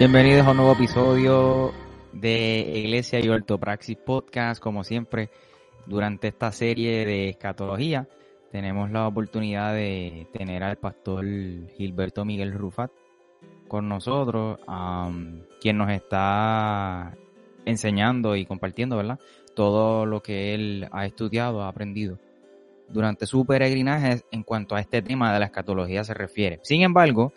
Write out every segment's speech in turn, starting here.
Bienvenidos a un nuevo episodio de Iglesia y Ortopraxis Podcast. Como siempre, durante esta serie de escatología, tenemos la oportunidad de tener al pastor Gilberto Miguel Rufat con nosotros, quien nos está enseñando y compartiendo, ¿verdad? Todo lo que él ha estudiado, ha aprendido durante su peregrinaje en cuanto a este tema de la escatología se refiere. Sin embargo,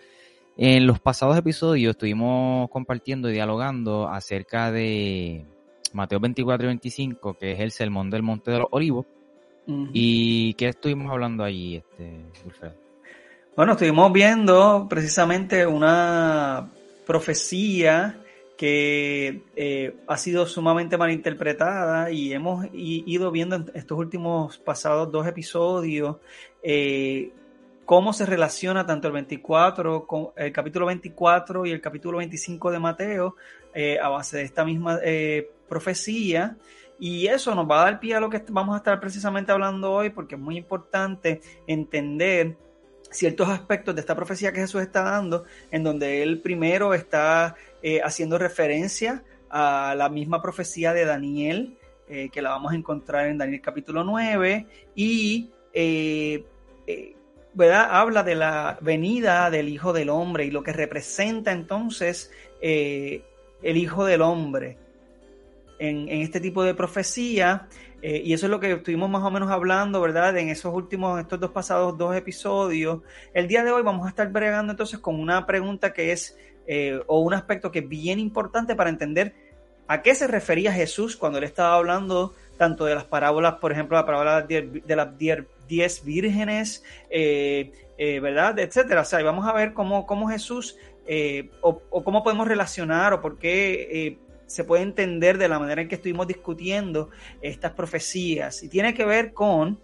en los pasados episodios estuvimos compartiendo y dialogando acerca de Mateo 24 y 25, que es el sermón del Monte de los Olivos. ¿Y qué estuvimos hablando allí, este, Bueno, estuvimos viendo precisamente una profecía que eh, ha sido sumamente malinterpretada y hemos ido viendo en estos últimos pasados dos episodios eh, cómo se relaciona tanto el 24, con el capítulo 24 y el capítulo 25 de Mateo eh, a base de esta misma eh, profecía. Y eso nos va a dar pie a lo que vamos a estar precisamente hablando hoy, porque es muy importante entender ciertos aspectos de esta profecía que Jesús está dando, en donde él primero está eh, haciendo referencia a la misma profecía de Daniel, que la vamos a encontrar en Daniel capítulo 9, y ¿verdad? Habla de la venida del Hijo del Hombre y lo que representa entonces eh, el Hijo del Hombre en, este tipo de profecía. Eh, y eso es lo que estuvimos más o menos hablando, ¿verdad? En esos últimos, estos dos pasados dos episodios. El día de hoy vamos a estar bregando entonces con una pregunta que es, eh, o un aspecto que es bien importante para entender a qué se refería Jesús cuando él estaba hablando tanto de las parábolas, por ejemplo, la parábola de, las diez vírgenes, eh, eh, ¿verdad? Etcétera. O sea, vamos a ver cómo, cómo Jesús, eh, o, cómo podemos relacionar, o por qué se puede entender de la manera en que estuvimos discutiendo estas profecías. Y tiene que ver con,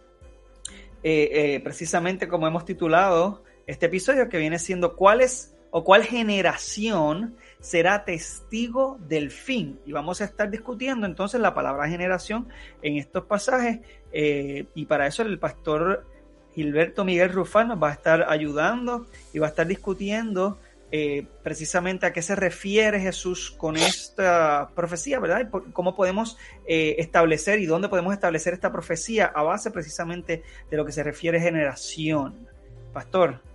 precisamente como hemos titulado este episodio, que viene siendo cuál es o cuál generación será testigo del fin. Y vamos a estar discutiendo entonces la palabra generación en estos pasajes. Eh, y para eso el pastor Gilberto Miguel Rufán nos va a estar ayudando y va a estar discutiendo eh, precisamente a qué se refiere Jesús con esta profecía, ¿verdad? Y cómo podemos eh, establecer y dónde podemos establecer esta profecía a base precisamente de lo que se refiere generación. Pastor.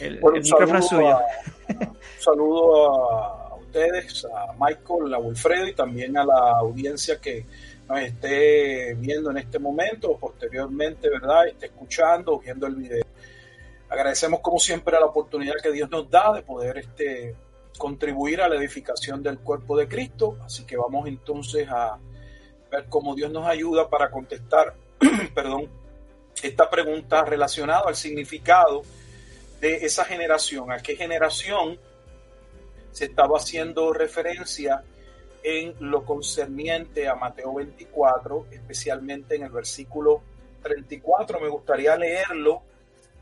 El, micrófono suyo. un saludo a, ustedes, a Michael, a Wilfredo y también a la audiencia que nos esté viendo en este momento o posteriormente, ¿verdad? Esté escuchando viendo el video. Agradecemos como siempre a la oportunidad que Dios nos da de poder este, contribuir a la edificación del cuerpo de Cristo. Así que vamos entonces a ver cómo Dios nos ayuda para contestar, perdón, esta pregunta relacionada al significado de esa generación, a qué generación se estaba haciendo referencia en lo concerniente a Mateo 24, especialmente en el versículo 34. Me gustaría leerlo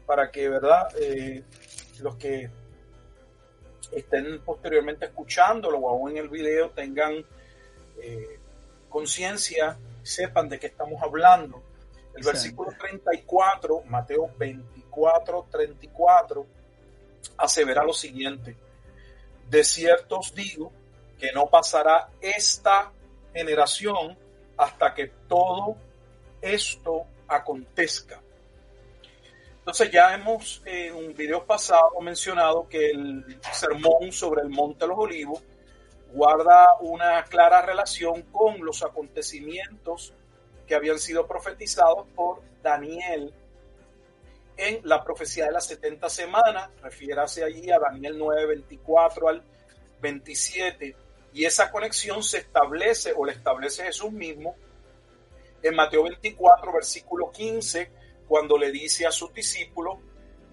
para que, ¿verdad? Eh, los que estén posteriormente escuchándolo o aún en el video tengan eh, conciencia, sepan de qué estamos hablando. El versículo 34, Mateo 24, 34, asevera lo siguiente. De cierto os digo que no pasará esta generación hasta que todo esto acontezca. Entonces ya hemos en un video pasado mencionado que el sermón sobre el Monte de los Olivos guarda una clara relación con los acontecimientos que habían sido profetizados por Daniel en la profecía de las 70 semanas, refiérase allí a Daniel 9, 24 al 27, y esa conexión se establece o la establece Jesús mismo en Mateo 24, versículo 15, cuando le dice a sus discípulos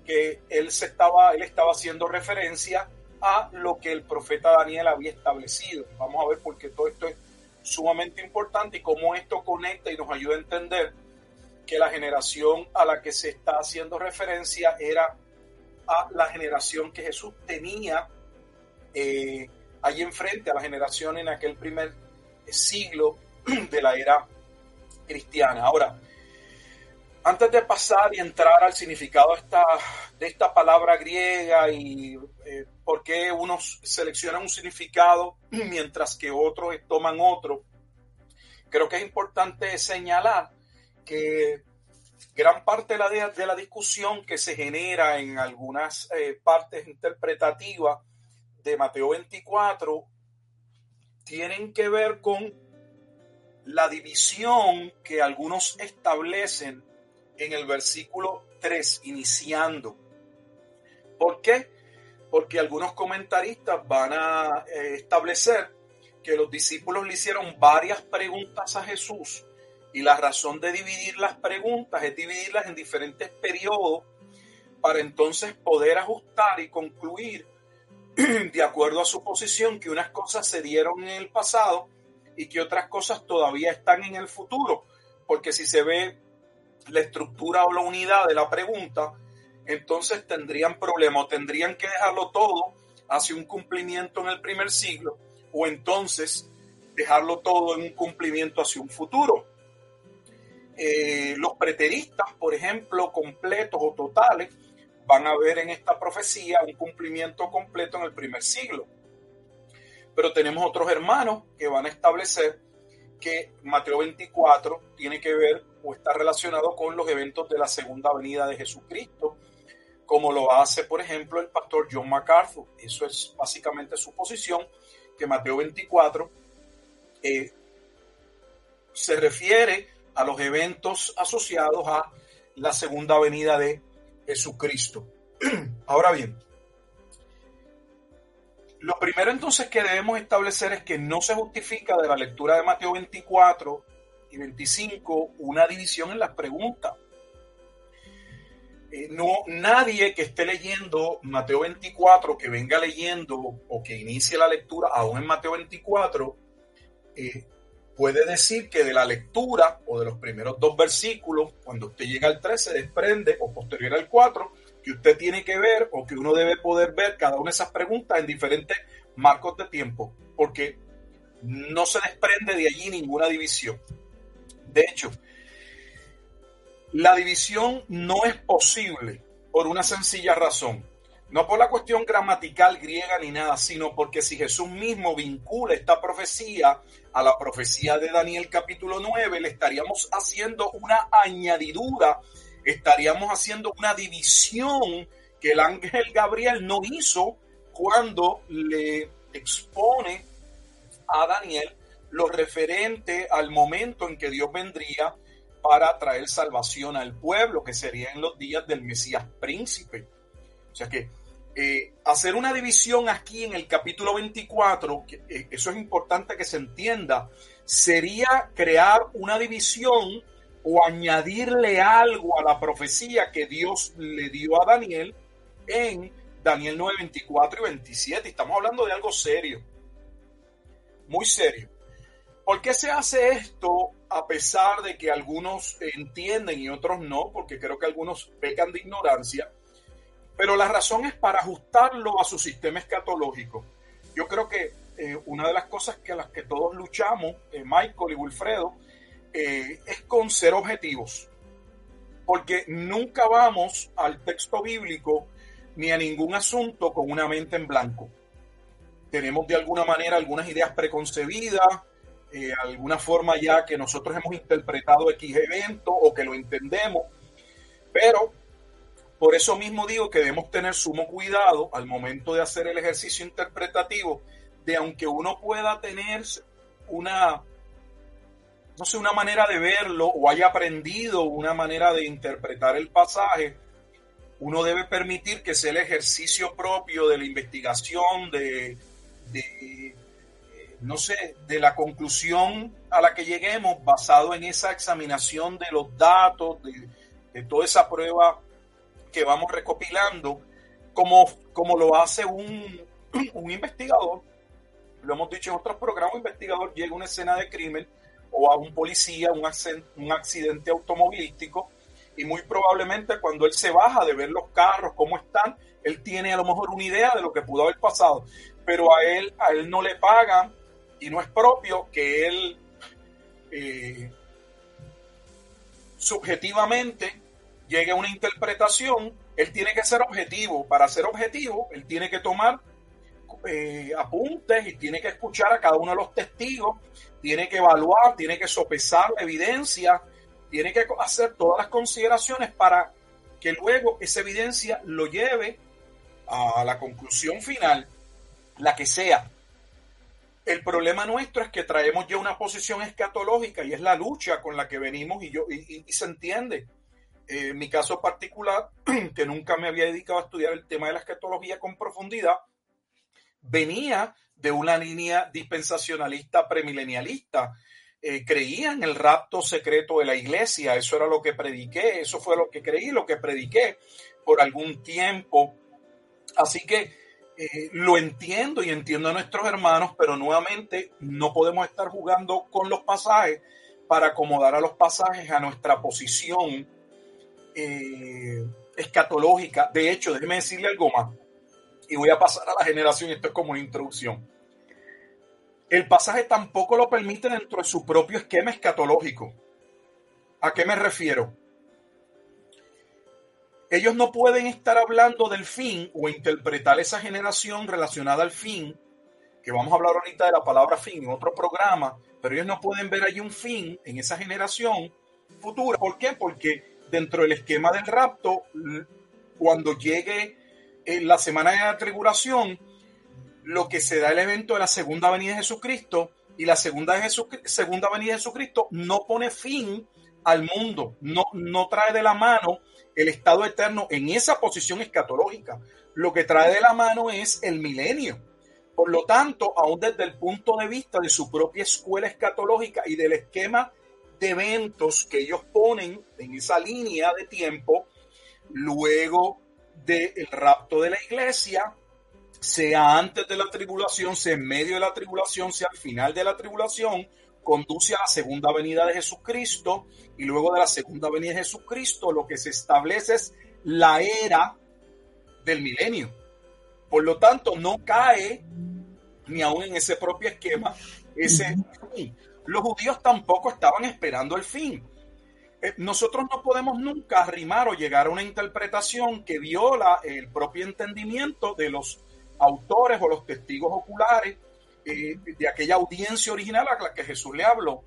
que él, se estaba, él estaba haciendo referencia a lo que el profeta Daniel había establecido. Vamos a ver por qué todo esto es sumamente importante y cómo esto conecta y nos ayuda a entender que la generación a la que se está haciendo referencia era a la generación que Jesús tenía eh, ahí enfrente, a la generación en aquel primer siglo de la era cristiana. Ahora, antes de pasar y entrar al significado de esta, palabra griega y eh, por qué unos seleccionan un significado mientras que otros toman otro, creo que es importante señalar que gran parte de la, de la discusión que se genera en algunas eh, partes interpretativas de Mateo 24 tienen que ver con la división que algunos establecen en el versículo 3, iniciando. ¿Por qué? Porque algunos comentaristas van a eh, establecer que los discípulos le hicieron varias preguntas a Jesús y la razón de dividir las preguntas es dividirlas en diferentes periodos para entonces poder ajustar y concluir de acuerdo a su posición que unas cosas se dieron en el pasado y que otras cosas todavía están en el futuro. Porque si se ve la estructura o la unidad de la pregunta, entonces tendrían problemas, tendrían que dejarlo todo hacia un cumplimiento en el primer siglo, o entonces dejarlo todo en un cumplimiento hacia un futuro. Eh, los preteristas, por ejemplo, completos o totales, van a ver en esta profecía un cumplimiento completo en el primer siglo. Pero tenemos otros hermanos que van a establecer que Mateo 24 tiene que ver o está relacionado con los eventos de la segunda venida de Jesucristo, como lo hace, por ejemplo, el pastor John MacArthur. Eso es básicamente su posición, que Mateo 24 eh, se refiere a los eventos asociados a la segunda venida de Jesucristo. Ahora bien, lo primero entonces que debemos establecer es que no se justifica de la lectura de Mateo 24 y 25 una división en las preguntas. Eh, no, nadie que esté leyendo Mateo 24, que venga leyendo o que inicie la lectura aún en Mateo 24, eh, puede decir que de la lectura o de los primeros dos versículos, cuando usted llega al 3, se desprende o posterior al 4, que usted tiene que ver o que uno debe poder ver cada una de esas preguntas en diferentes marcos de tiempo, porque no se desprende de allí ninguna división. De hecho, la división no es posible por una sencilla razón. No por la cuestión gramatical griega ni nada, sino porque si Jesús mismo vincula esta profecía a la profecía de Daniel capítulo 9, le estaríamos haciendo una añadidura, estaríamos haciendo una división que el ángel Gabriel no hizo cuando le expone a Daniel lo referente al momento en que Dios vendría para traer salvación al pueblo, que sería en los días del Mesías príncipe. O sea que eh, hacer una división aquí en el capítulo 24, eh, eso es importante que se entienda, sería crear una división o añadirle algo a la profecía que Dios le dio a Daniel en Daniel 9, 24 y 27. Estamos hablando de algo serio, muy serio. ¿Por qué se hace esto a pesar de que algunos entienden y otros no? Porque creo que algunos pecan de ignorancia pero la razón es para ajustarlo a su sistema escatológico. Yo creo que eh, una de las cosas que a las que todos luchamos, eh, Michael y Wilfredo, eh, es con ser objetivos. Porque nunca vamos al texto bíblico ni a ningún asunto con una mente en blanco. Tenemos de alguna manera algunas ideas preconcebidas, alguna forma ya que nosotros hemos interpretado X evento o que lo entendemos, pero por eso mismo digo que debemos tener sumo cuidado al momento de hacer el ejercicio interpretativo de aunque uno pueda tener una, no sé, una manera de verlo o haya aprendido una manera de interpretar el pasaje, uno debe permitir que sea el ejercicio propio de la investigación, de, no sé, de la conclusión a la que lleguemos basado en esa examinación de los datos, de toda esa prueba que vamos recopilando, como, como lo hace un, un investigador. Lo hemos dicho en otros programas, un investigador llega a una escena de crimen o a un policía, un, un accidente automovilístico, y muy probablemente cuando él se baja de ver los carros, cómo están, él tiene a lo mejor una idea de lo que pudo haber pasado, pero a él, a él no le pagan y no es propio que él eh, subjetivamente llegue a una interpretación, él tiene que ser objetivo. Para ser objetivo, él tiene que tomar eh, apuntes y tiene que escuchar a cada uno de los testigos, tiene que evaluar, tiene que sopesar la evidencia, tiene que hacer todas las consideraciones para que luego esa evidencia lo lleve a la conclusión final, la que sea. El problema nuestro es que traemos ya una posición escatológica y es la lucha con la que venimos y, yo, y, se entiende. Eh, en mi caso particular, que nunca me había dedicado a estudiar el tema de la escatología con profundidad, venía de una línea dispensacionalista premilenialista. Eh, creía en el rapto secreto de la iglesia, eso era lo que prediqué, eso fue lo que creí, lo que prediqué por algún tiempo. Así que eh, lo entiendo y entiendo a nuestros hermanos, pero nuevamente no podemos estar jugando con los pasajes para acomodar a los pasajes a nuestra posición eh, escatológica. De hecho, déjeme decirle algo más y voy a pasar a la generación, esto es como una introducción. El pasaje tampoco lo permite dentro de su propio esquema escatológico. ¿A qué me refiero? Ellos no pueden estar hablando del fin o interpretar esa generación relacionada al fin, que vamos a hablar ahorita de la palabra fin en otro programa, pero ellos no pueden ver allí un fin en esa generación futura. ¿Por qué? Porque dentro del esquema del rapto, cuando llegue en la semana de la tribulación, lo que se da el evento de la segunda venida de Jesucristo y la segunda, segunda venida de Jesucristo no pone fin al mundo, no, no trae de la mano el estado eterno en esa posición escatológica. Lo que trae de la mano es el milenio. Por lo tanto, aún desde el punto de vista de su propia escuela escatológica y del esquema de eventos que ellos ponen en esa línea de tiempo, luego del rapto de la iglesia, sea antes de la tribulación, sea en medio de la tribulación, sea al final de la tribulación, conduce a la segunda venida de Jesucristo y luego de la segunda venida de Jesucristo lo que se establece es la era del milenio. Por lo tanto, no cae ni aún en ese propio esquema ese fin. Los judíos tampoco estaban esperando el fin. Eh, nosotros no podemos nunca arrimar o llegar a una interpretación que viola el propio entendimiento de los autores o los testigos oculares eh, de aquella audiencia original a la que Jesús le habló.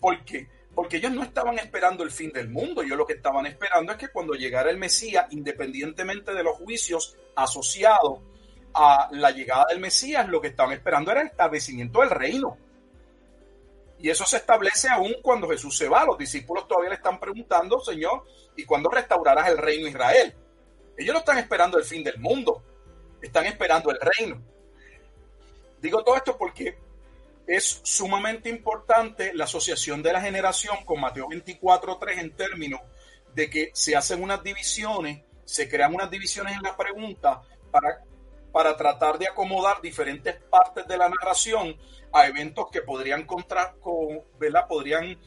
¿Por qué? Porque ellos no estaban esperando el fin del mundo, ellos lo que estaban esperando es que cuando llegara el Mesías, independientemente de los juicios asociados a la llegada del Mesías, lo que estaban esperando era el establecimiento del reino. Y eso se establece aún cuando Jesús se va. Los discípulos todavía le están preguntando, Señor, ¿y cuándo restaurarás el reino de Israel? Ellos no están esperando el fin del mundo, están esperando el reino. Digo todo esto porque es sumamente importante la asociación de la generación con Mateo 24.3 en términos de que se hacen unas divisiones, se crean unas divisiones en la pregunta para, para tratar de acomodar diferentes partes de la narración a eventos que podrían contra, con, ¿verdad? podrían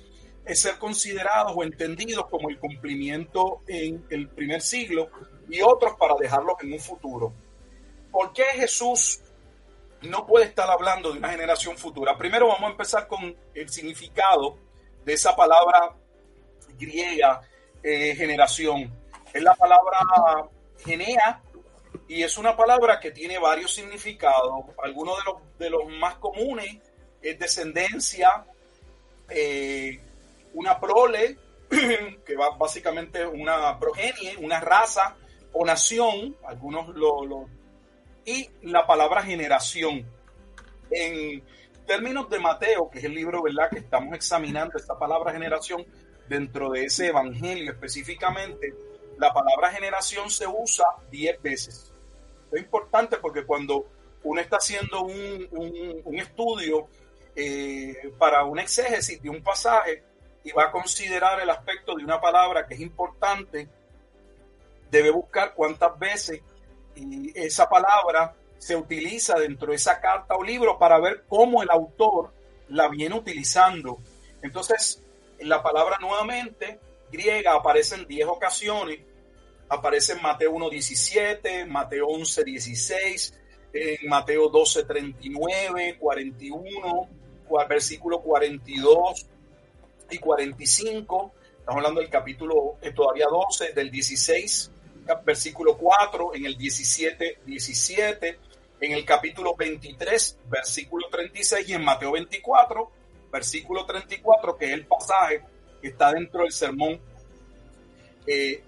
eh, ser considerados o entendidos como el cumplimiento en el primer siglo y otros para dejarlos en un futuro. ¿Por qué Jesús no puede estar hablando de una generación futura. Primero vamos a empezar con el significado de esa palabra griega eh, generación. Es la palabra genea y es una palabra que tiene varios significados. Algunos de los, de los más comunes es descendencia, eh, una prole, que va básicamente una progenie, una raza o nación. Algunos lo, lo y la palabra generación. En términos de Mateo, que es el libro ¿verdad? que estamos examinando, esta palabra generación, dentro de ese evangelio específicamente, la palabra generación se usa diez veces. Es importante porque cuando uno está haciendo un, un, estudio eh, para un exégesis de un pasaje y va a considerar el aspecto de una palabra que es importante, debe buscar cuántas veces esa palabra se utiliza dentro de esa carta o libro para ver cómo el autor la viene utilizando. Entonces, la palabra nuevamente griega aparece en 10 ocasiones. Aparece en Mateo 1.17, Mateo 11.16, en Mateo 12.39, 41, versículo 42 y 45. Estamos hablando del capítulo eh, todavía 12, del 16, versículo 4, en el 17, 17, en el capítulo 23, versículo 36 y en Mateo 24, versículo 34, que es el pasaje que está dentro del sermón eh,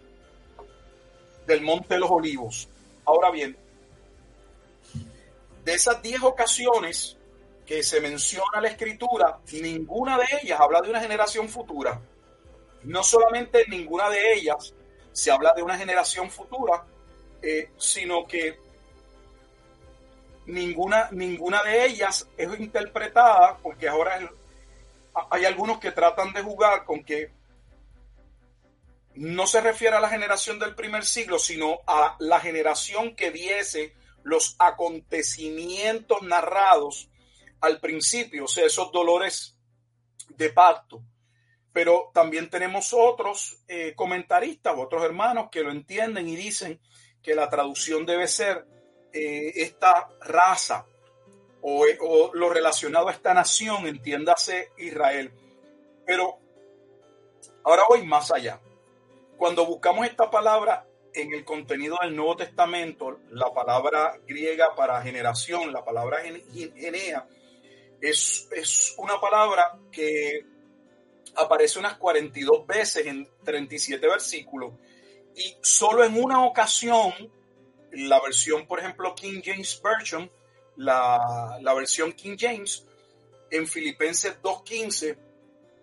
del Monte de los Olivos. Ahora bien, de esas 10 ocasiones que se menciona la escritura, ninguna de ellas habla de una generación futura no solamente en ninguna de ellas se habla de una generación futura, eh, sino que ninguna, ninguna de ellas es interpretada, porque ahora hay algunos que tratan de jugar con que no se refiere a la generación del primer siglo, sino a la generación que viese los acontecimientos narrados al principio, o sea, esos dolores de pacto pero también tenemos otros eh, comentaristas, otros hermanos que lo entienden y dicen que la traducción debe ser eh, esta raza o, lo relacionado a esta nación, entiéndase Israel. Pero ahora voy más allá. Cuando buscamos esta palabra en el contenido del Nuevo Testamento, la palabra griega para generación, la palabra genea, es, es una palabra que aparece unas 42 veces en 37 versículos y solo en una ocasión, la versión, por ejemplo, King James Version, la, versión King James, en Filipenses 2.15,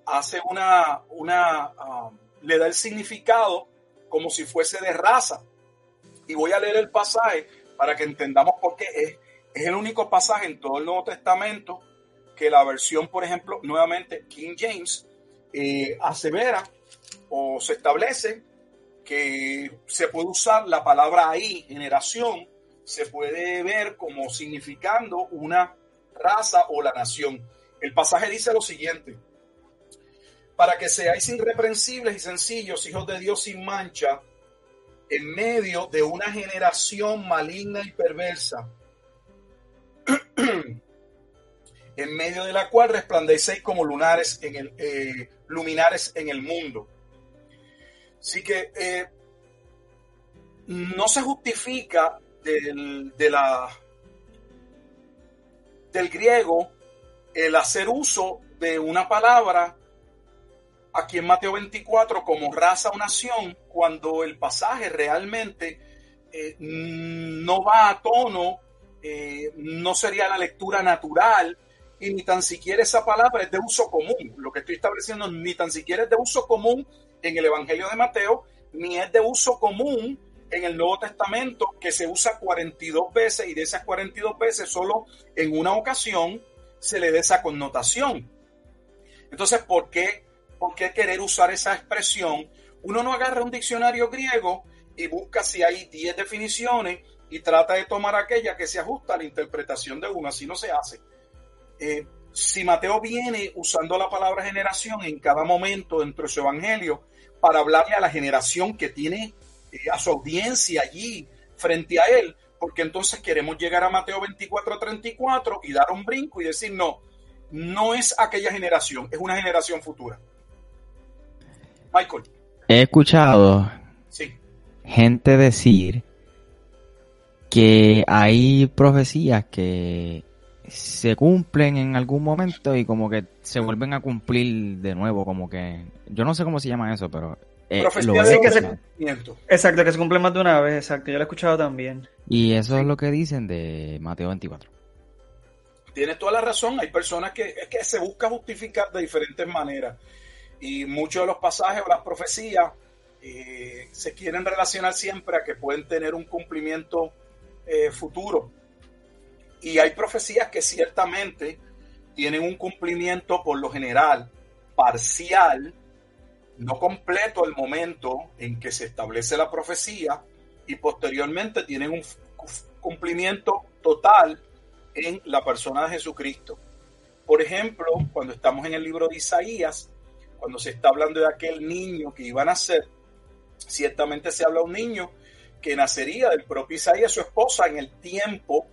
hace una, una um, le da el significado como si fuese de raza. Y voy a leer el pasaje para que entendamos por qué es, es el único pasaje en todo el Nuevo Testamento que la versión, por ejemplo, nuevamente King James, eh, asevera o se establece que se puede usar la palabra ahí, generación, se puede ver como significando una raza o la nación. El pasaje dice lo siguiente, para que seáis irreprensibles y sencillos, hijos de Dios sin mancha, en medio de una generación maligna y perversa, en medio de la cual resplandecéis como lunares en el, eh, luminares en el mundo. Así que eh, no se justifica del, de la, del griego el hacer uso de una palabra aquí en Mateo 24 como raza o nación cuando el pasaje realmente eh, no va a tono, no sería la lectura natural y ni tan siquiera esa palabra es de uso común. Lo que estoy estableciendo ni tan siquiera es de uso común en el Evangelio de Mateo, ni es de uso común en el Nuevo Testamento, que se usa 42 veces y de esas 42 veces solo en una ocasión se le da esa connotación. Entonces, ¿por qué, ¿por qué querer usar esa expresión? Uno no agarra un diccionario griego y busca si hay 10 definiciones y trata de tomar aquella que se ajusta a la interpretación de una, así no se hace. Eh, si Mateo viene usando la palabra generación en cada momento dentro de su evangelio para hablarle a la generación que tiene eh, a su audiencia allí frente a él, porque entonces queremos llegar a Mateo 24, 34 y dar un brinco y decir, no, no es aquella generación, es una generación futura. Michael. He escuchado gente decir que hay profecías que se cumplen en algún momento y como que se vuelven a cumplir de nuevo, como que yo no sé cómo se llama eso, pero eh, lo que se, exacto, que se cumple más de una vez, exacto, yo lo he escuchado también. Y eso es lo que dicen de Mateo 24. Tienes toda la razón, hay personas que, que se busca justificar de diferentes maneras y muchos de los pasajes o las profecías eh, se quieren relacionar siempre a que pueden tener un cumplimiento eh, futuro y hay profecías que ciertamente tienen un cumplimiento por lo general parcial, no completo el momento en que se establece la profecía y posteriormente tienen un cumplimiento total en la persona de Jesucristo. Por ejemplo, cuando estamos en el libro de Isaías, cuando se está hablando de aquel niño que iba a nacer, ciertamente se habla de un niño que nacería del propio Isaías, su esposa, en el tiempo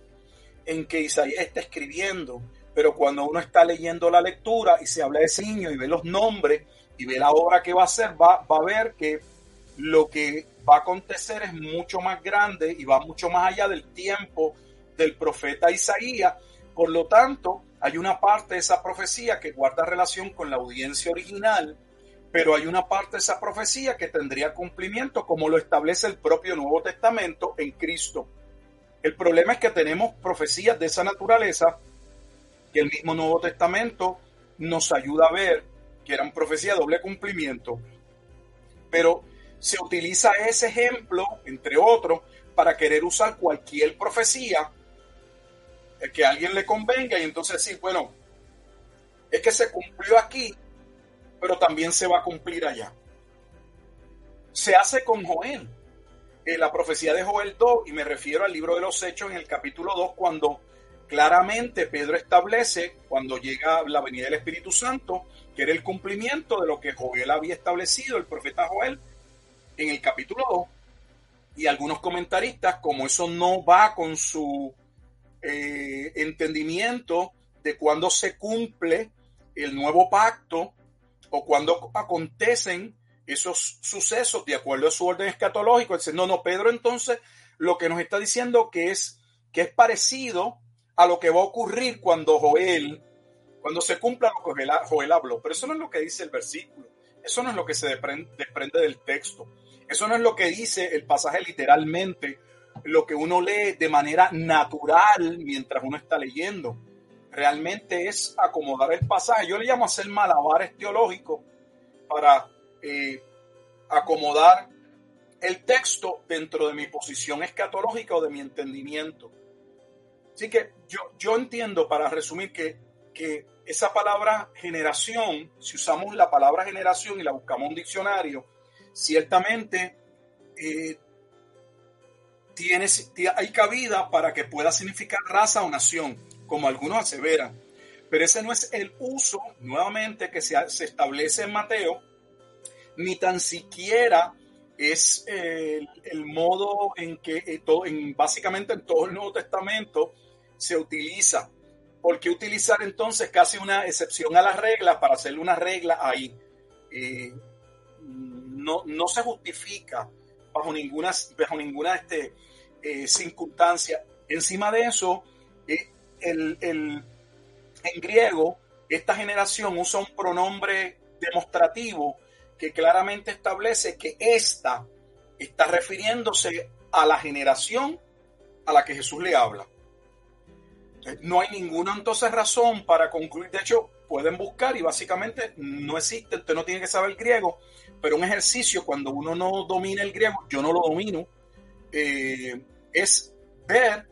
en que Isaías está escribiendo, pero cuando uno está leyendo la lectura y se habla de ese niño y ve los nombres y ve la obra que va a hacer, va, va a ver que lo que va a acontecer es mucho más grande y va mucho más allá del tiempo del profeta Isaías. Por lo tanto, hay una parte de esa profecía que guarda relación con la audiencia original, pero hay una parte de esa profecía que tendría cumplimiento como lo establece el propio Nuevo Testamento en Cristo. El problema es que tenemos profecías de esa naturaleza que el mismo Nuevo Testamento nos ayuda a ver que eran profecías de doble cumplimiento. Pero se utiliza ese ejemplo, entre otros, para querer usar cualquier profecía que alguien le convenga y entonces decir, bueno, es que se cumplió aquí, pero también se va a cumplir allá. Se hace con Joel. En la profecía de Joel 2, y me refiero al libro de los Hechos en el capítulo 2, cuando claramente Pedro establece, cuando llega la venida del Espíritu Santo, que era el cumplimiento de lo que Joel había establecido, el profeta Joel, en el capítulo 2. Y algunos comentaristas, como eso no va con su eh, entendimiento de cuando se cumple el nuevo pacto o cuando acontecen esos sucesos de acuerdo a su orden escatológico. Dice, no, no, Pedro entonces lo que nos está diciendo que es, que es parecido a lo que va a ocurrir cuando Joel, cuando se cumpla lo que Joel, habló. Pero eso no es lo que dice el versículo. Eso no es lo que se desprende del texto. Eso no es lo que dice el pasaje literalmente lo que uno lee de manera natural mientras uno está leyendo. Realmente es acomodar el pasaje. Yo le llamo hacer malabares teológicos para eh, acomodar el texto dentro de mi posición escatológica o de mi entendimiento. Así que yo, yo entiendo, para resumir, que, que esa palabra generación, si usamos la palabra generación y la buscamos en un diccionario, ciertamente eh, hay cabida para que pueda significar raza o nación, como algunos aseveran. Pero ese no es el uso, nuevamente, que se, se establece en Mateo, ni tan siquiera es el, modo en que eh, en, básicamente en todo el Nuevo Testamento se utiliza. ¿Por qué utilizar entonces casi una excepción a las reglas para hacerle una regla ahí? Eh, no, no se justifica bajo ninguna, bajo ninguna este, eh, circunstancia. Encima de eso, eh, el, en griego, esta generación usa un pronombre demostrativo que claramente establece que esta está refiriéndose a la generación a la que Jesús le habla. No hay ninguna entonces razón para concluir. De hecho, pueden buscar y básicamente no existe. Usted no tiene que saber griego, pero un ejercicio cuando uno no domina el griego, yo no lo domino, eh, es ver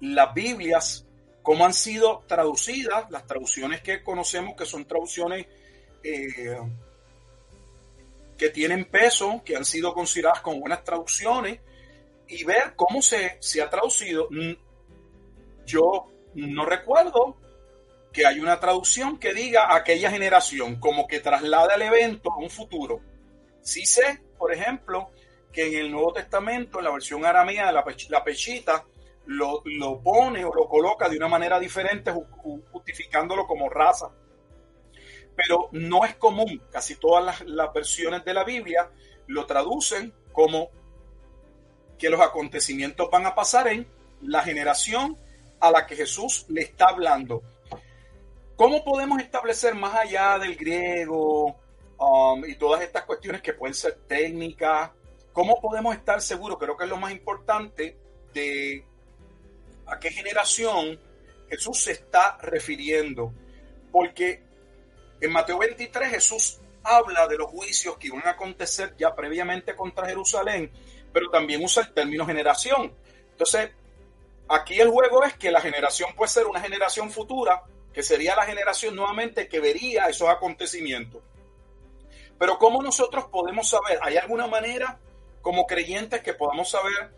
las Biblias, cómo han sido traducidas, las traducciones que conocemos que son traducciones eh, que tienen peso, que han sido consideradas como buenas traducciones, y ver cómo se, se ha traducido. Mm, yo no recuerdo que hay una traducción que diga aquella generación, como que traslada el evento a un futuro. Sí sé, por ejemplo, que en el Nuevo Testamento, en la versión aramea, la, la pechita, lo, lo, pone o lo coloca de una manera diferente, justificándolo como raza. Pero no es común, casi todas las, versiones de la Biblia lo traducen como que los acontecimientos van a pasar en la generación a la que Jesús le está hablando. ¿Cómo podemos establecer más allá del griego um, y todas estas cuestiones que pueden ser técnicas ¿Cómo podemos estar seguros? Creo que es lo más importante de a qué generación Jesús se está refiriendo. Porque en Mateo 23 Jesús habla de los juicios que iban a acontecer ya previamente contra Jerusalén, pero también usa el término generación. Entonces, aquí el juego es que la generación puede ser una generación futura, que sería la generación nuevamente que vería esos acontecimientos. Pero ¿cómo nosotros podemos saber? ¿Hay alguna manera como creyentes que podamos saber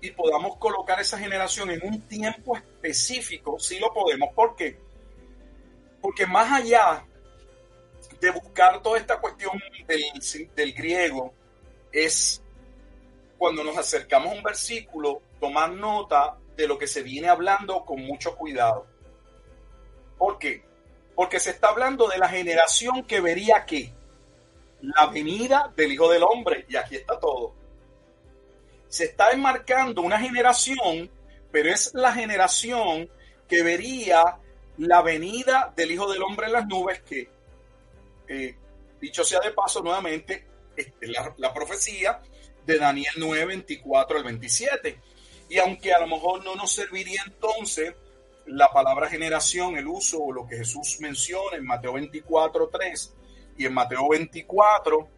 y podamos colocar esa generación en un tiempo específico, sí lo podemos. ¿Por qué? Porque más allá de buscar toda esta cuestión del, del griego, es cuando nos acercamos a un versículo, tomar nota de lo que se viene hablando con mucho cuidado. ¿Por qué? Porque se está hablando de la generación que vería qué. La venida del Hijo del Hombre. Y aquí está todo. Se está enmarcando una generación, pero es la generación que vería la venida del Hijo del Hombre en las nubes, que, eh, dicho sea de paso nuevamente, este, la, la, profecía de Daniel 9, 24 al 27. Y aunque a lo mejor no nos serviría entonces la palabra generación, el uso o lo que Jesús menciona en Mateo 24, 3 y en Mateo 24,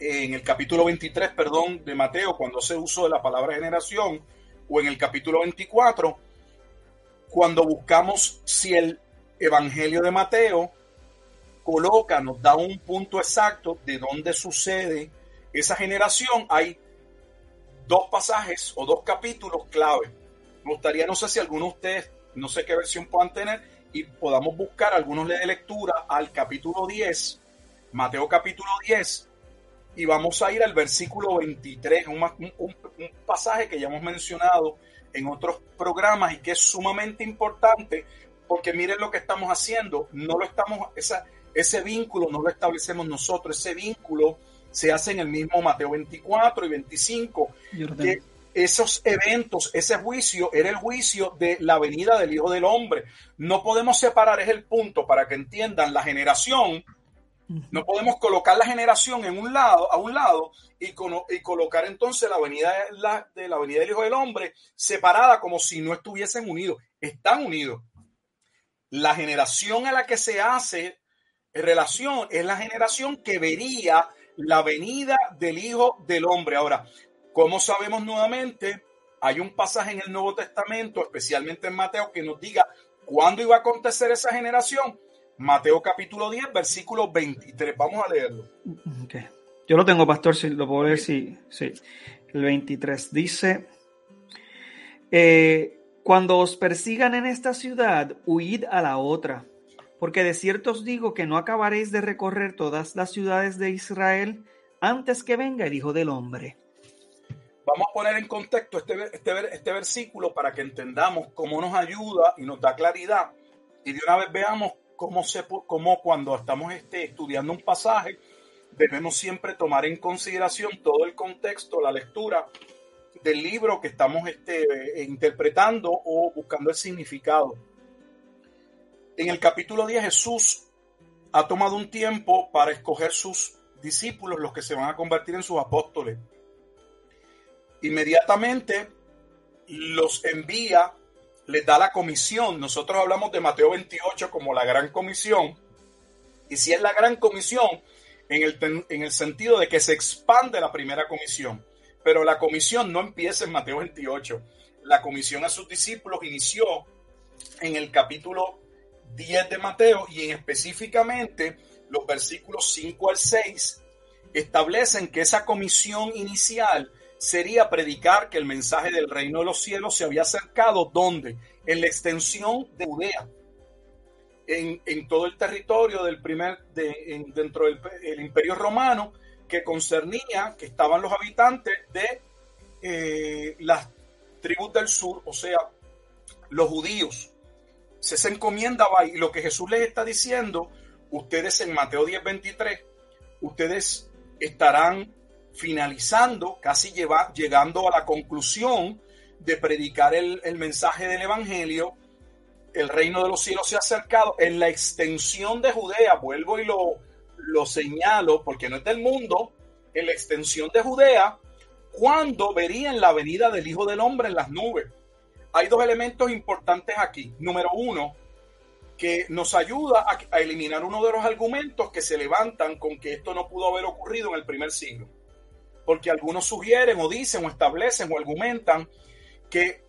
en el capítulo 23, perdón, de Mateo, cuando se de la palabra generación, o en el capítulo 24, cuando buscamos si el Evangelio de Mateo coloca, nos da un punto exacto de dónde sucede esa generación, hay dos pasajes o dos capítulos clave. Me gustaría, no sé si alguno de ustedes, no sé qué versión puedan tener, y podamos buscar algunos de lectura al capítulo 10, Mateo capítulo 10, y vamos a ir al versículo 23, un, un, pasaje que ya hemos mencionado en otros programas y que es sumamente importante porque miren lo que estamos haciendo, no lo estamos, esa, ese vínculo no lo establecemos nosotros, ese vínculo se hace en el mismo Mateo 24 y 25, que esos eventos, ese juicio era el juicio de la venida del Hijo del Hombre. No podemos separar, es el punto para que entiendan la generación no podemos colocar la generación en un lado, a un lado y, colocar entonces la venida de la, del Hijo del Hombre separada como si no estuviesen unidos. Están unidos. La generación a la que se hace relación es la generación que vería la venida del Hijo del Hombre. Ahora, como sabemos nuevamente, hay un pasaje en el Nuevo Testamento, especialmente en Mateo, que nos diga cuándo iba a acontecer esa generación Mateo capítulo 10, versículo 23. Vamos a leerlo. Okay. Yo lo tengo, pastor, si lo puedo leer, sí, sí. El 23 dice, eh, cuando os persigan en esta ciudad, huid a la otra, porque de cierto os digo que no acabaréis de recorrer todas las ciudades de Israel antes que venga el Hijo del Hombre. Vamos a poner en contexto este, este, este versículo para que entendamos cómo nos ayuda y nos da claridad y de una vez veamos cómo, se, cómo cuando estamos este, estudiando un pasaje, debemos siempre tomar en consideración todo el contexto, la lectura del libro que estamos este, interpretando o buscando el significado. En el capítulo 10 Jesús ha tomado un tiempo para escoger sus discípulos, los que se van a convertir en sus apóstoles. Inmediatamente los envía les da la comisión. Nosotros hablamos de Mateo 28 como la gran comisión. Y si es la gran comisión, en el, en el sentido de que se expande la primera comisión. Pero la comisión no empieza en Mateo 28. La comisión a sus discípulos inició en el capítulo 10 de Mateo y en específicamente los versículos 5 al 6 establecen que esa comisión inicial sería predicar que el mensaje del reino de los cielos se había acercado, donde En la extensión de Judea, en, todo el territorio del primer, de, dentro del imperio romano, que concernía que estaban los habitantes de eh, las tribus del sur, o sea, los judíos. Se se encomienda y lo que Jesús les está diciendo, ustedes en Mateo 10, 23, ustedes estarán finalizando, casi lleva, llegando a la conclusión de predicar el, mensaje del Evangelio, el reino de los cielos se ha acercado en la extensión de Judea, vuelvo y lo, lo señalo porque no es del mundo, en la extensión de Judea, cuando verían la venida del Hijo del Hombre en las nubes. Hay dos elementos importantes aquí. Número uno, que nos ayuda a, a eliminar uno de los argumentos que se levantan con que esto no pudo haber ocurrido en el primer siglo porque algunos sugieren o dicen o establecen o argumentan que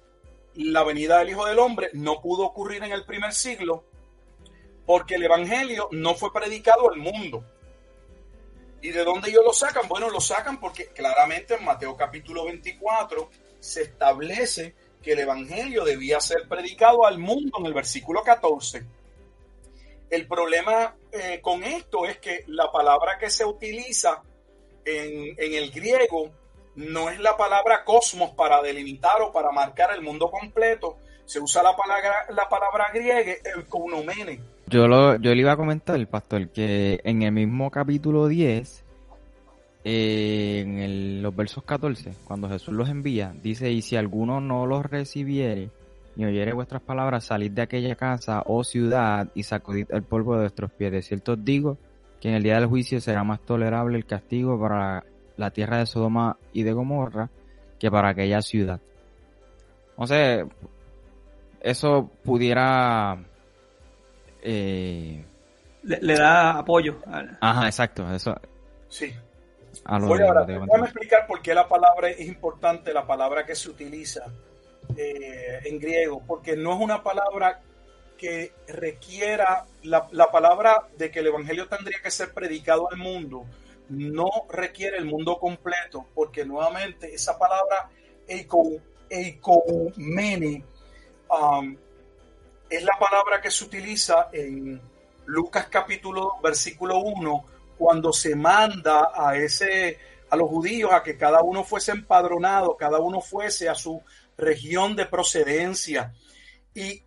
la venida del Hijo del Hombre no pudo ocurrir en el primer siglo porque el Evangelio no fue predicado al mundo. ¿Y de dónde ellos lo sacan? Bueno, lo sacan porque claramente en Mateo capítulo 24 se establece que el Evangelio debía ser predicado al mundo en el versículo 14. El problema eh, con esto es que la palabra que se utiliza en, el griego no es la palabra cosmos para delimitar o para marcar el mundo completo. Se usa la palabra, la palabra griega, el yo, lo, yo le iba a comentar, pastor, que en el mismo capítulo 10, eh, en los versos 14, cuando Jesús los envía, dice, y si alguno no los recibiere, ni oyere vuestras palabras, salid de aquella casa o oh ciudad y sacudid el polvo de vuestros pies. De cierto os digo que en el día del juicio será más tolerable el castigo para la tierra de Sodoma y de Gomorra que para aquella ciudad. O sea, eso pudiera... Eh... Le, da apoyo. Ajá, exacto. Eso. Sí. Voy ahora, déjame explicar por qué la palabra es importante, la palabra que se utiliza eh, en griego, porque no es una palabra requiera, la, la, palabra de que el Evangelio tendría que ser predicado al mundo, no requiere el mundo completo, porque nuevamente esa palabra eikomene um, es la palabra que se utiliza en Lucas capítulo versículo 1 cuando se manda a ese a los judíos a que cada uno fuese empadronado, cada uno fuese a su región de procedencia. Y,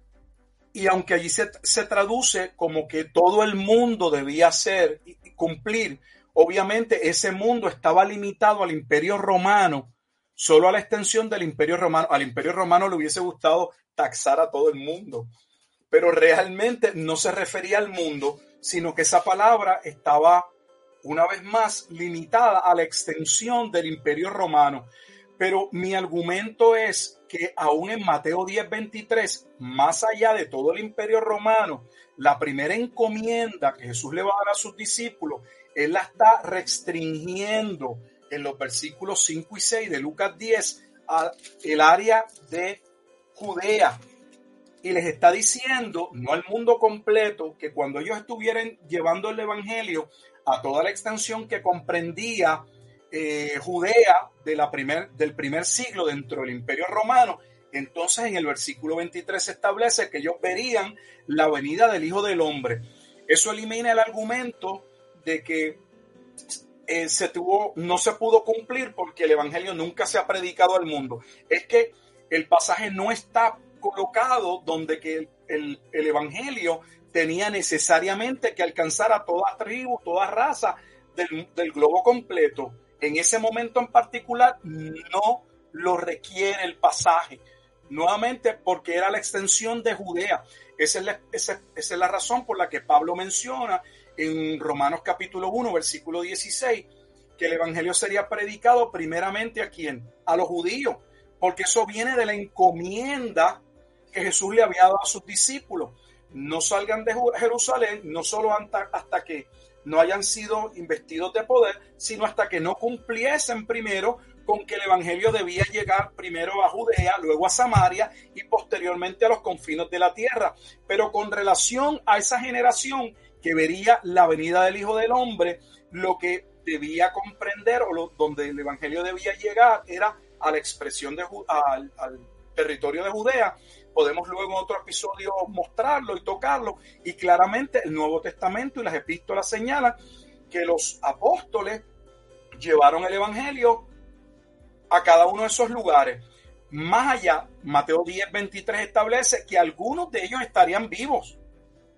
y aunque allí se, se, traduce como que todo el mundo debía ser y cumplir, obviamente ese mundo estaba limitado al imperio romano, solo a la extensión del imperio romano. Al imperio romano le hubiese gustado taxar a todo el mundo, pero realmente no se refería al mundo, sino que esa palabra estaba una vez más limitada a la extensión del imperio romano. Pero mi argumento es que aún en Mateo 10:23, más allá de todo el imperio romano, la primera encomienda que Jesús le va a dar a sus discípulos, Él la está restringiendo en los versículos 5 y 6 de Lucas 10 al el área de Judea. Y les está diciendo, no al mundo completo, que cuando ellos estuvieran llevando el Evangelio a toda la extensión que comprendía eh, Judea primer, del primer siglo dentro del Imperio Romano, entonces en el versículo 23 se establece que ellos verían la venida del Hijo del Hombre. Eso elimina el argumento de que eh, se tuvo, no se pudo cumplir porque el Evangelio nunca se ha predicado al mundo. Es que el pasaje no está colocado donde que el, el Evangelio tenía necesariamente que alcanzar a toda tribu, toda raza del, del globo completo en ese momento en particular no lo requiere el pasaje. Nuevamente porque era la extensión de Judea. Esa es la, razón por la que Pablo menciona en Romanos capítulo 1, versículo 16, que el Evangelio sería predicado primeramente a quién? A los judíos, porque eso viene de la encomienda que Jesús le había dado a sus discípulos. No salgan de Jerusalén, no solo hasta que no hayan sido investidos de poder, sino hasta que no cumpliesen primero con que el Evangelio debía llegar primero a Judea, luego a Samaria y posteriormente a los confines de la tierra. Pero con relación a esa generación que vería la venida del Hijo del Hombre, lo que debía comprender o donde el Evangelio debía llegar era a la expresión de al territorio de Judea, podemos luego en otro episodio mostrarlo y tocarlo. Y claramente el Nuevo Testamento y las epístolas señalan que los apóstoles llevaron el Evangelio a cada uno de esos lugares. Más allá, Mateo 10, 23 establece que algunos de ellos estarían vivos,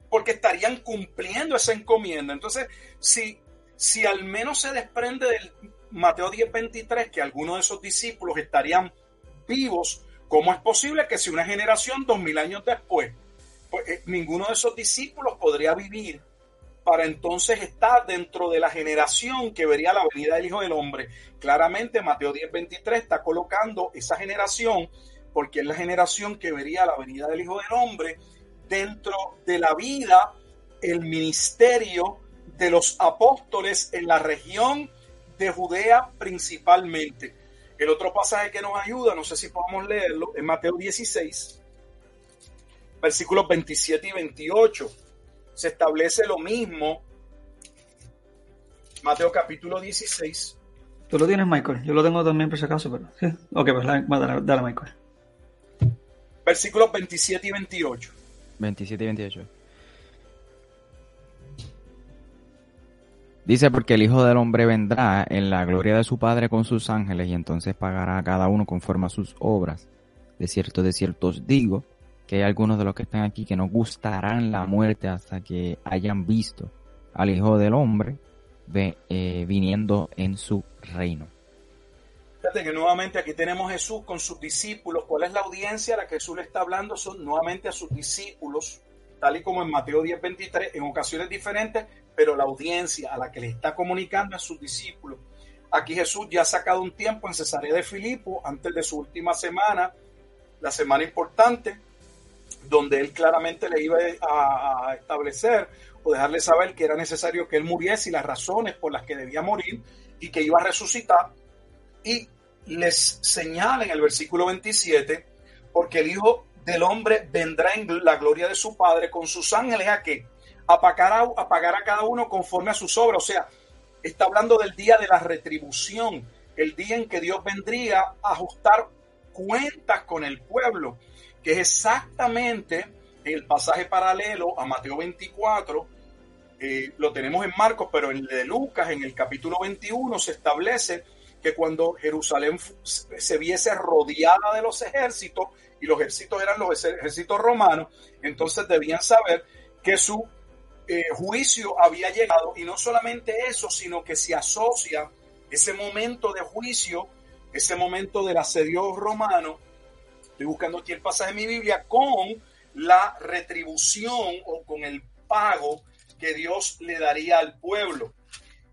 porque estarían cumpliendo esa encomienda. Entonces, si, si al menos se desprende del Mateo 10, 23 que algunos de esos discípulos estarían vivos, ¿Cómo es posible que si una generación, dos mil años después, pues, eh, ninguno de esos discípulos podría vivir para entonces estar dentro de la generación que vería la venida del Hijo del Hombre? Claramente Mateo 10:23 está colocando esa generación, porque es la generación que vería la venida del Hijo del Hombre dentro de la vida, el ministerio de los apóstoles en la región de Judea principalmente. El otro pasaje que nos ayuda, no sé si podemos leerlo, es Mateo 16, versículos 27 y 28. Se establece lo mismo. Mateo capítulo 16. Tú lo tienes, Michael. Yo lo tengo también por si acaso, pero sí. Ok, pues dale, dale Michael. Versículos 27 y 28. 27 y 28. Dice, porque el Hijo del Hombre vendrá en la gloria de su Padre con sus ángeles y entonces pagará a cada uno conforme a sus obras. De cierto, de cierto os digo, que hay algunos de los que están aquí que no gustarán la muerte hasta que hayan visto al Hijo del Hombre eh, viniendo en su reino. Fíjate que nuevamente aquí tenemos Jesús con sus discípulos. ¿Cuál es la audiencia a la que Jesús le está hablando? Son nuevamente a sus discípulos, tal y como en Mateo 10, 23, en ocasiones diferentes, pero la audiencia a la que le está comunicando a sus discípulos. Aquí Jesús ya ha sacado un tiempo en Cesarea de Filipo, antes de su última semana, la semana importante, donde él claramente le iba a, establecer o dejarle saber que era necesario que él muriese y las razones por las que debía morir y que iba a resucitar. Y les señala en el versículo 27, porque el Hijo del Hombre vendrá en la gloria de su Padre con sus ángeles a que apagar a, apagar a cada uno conforme a sus obras. O sea, está hablando del día de la retribución, el día en que Dios vendría a ajustar cuentas con el pueblo que es exactamente el pasaje paralelo a Mateo 24, eh, lo tenemos en Marcos, pero en de Lucas, en el capítulo 21, se establece que cuando Jerusalén se viese rodeada de los ejércitos, y los ejércitos eran los ejércitos romanos, entonces debían saber que su eh, juicio había llegado, y no solamente eso, sino que se asocia ese momento de juicio, ese momento del asedio romano, estoy buscando aquí el pasaje de mi Biblia, con la retribución o con el pago que Dios le daría al pueblo.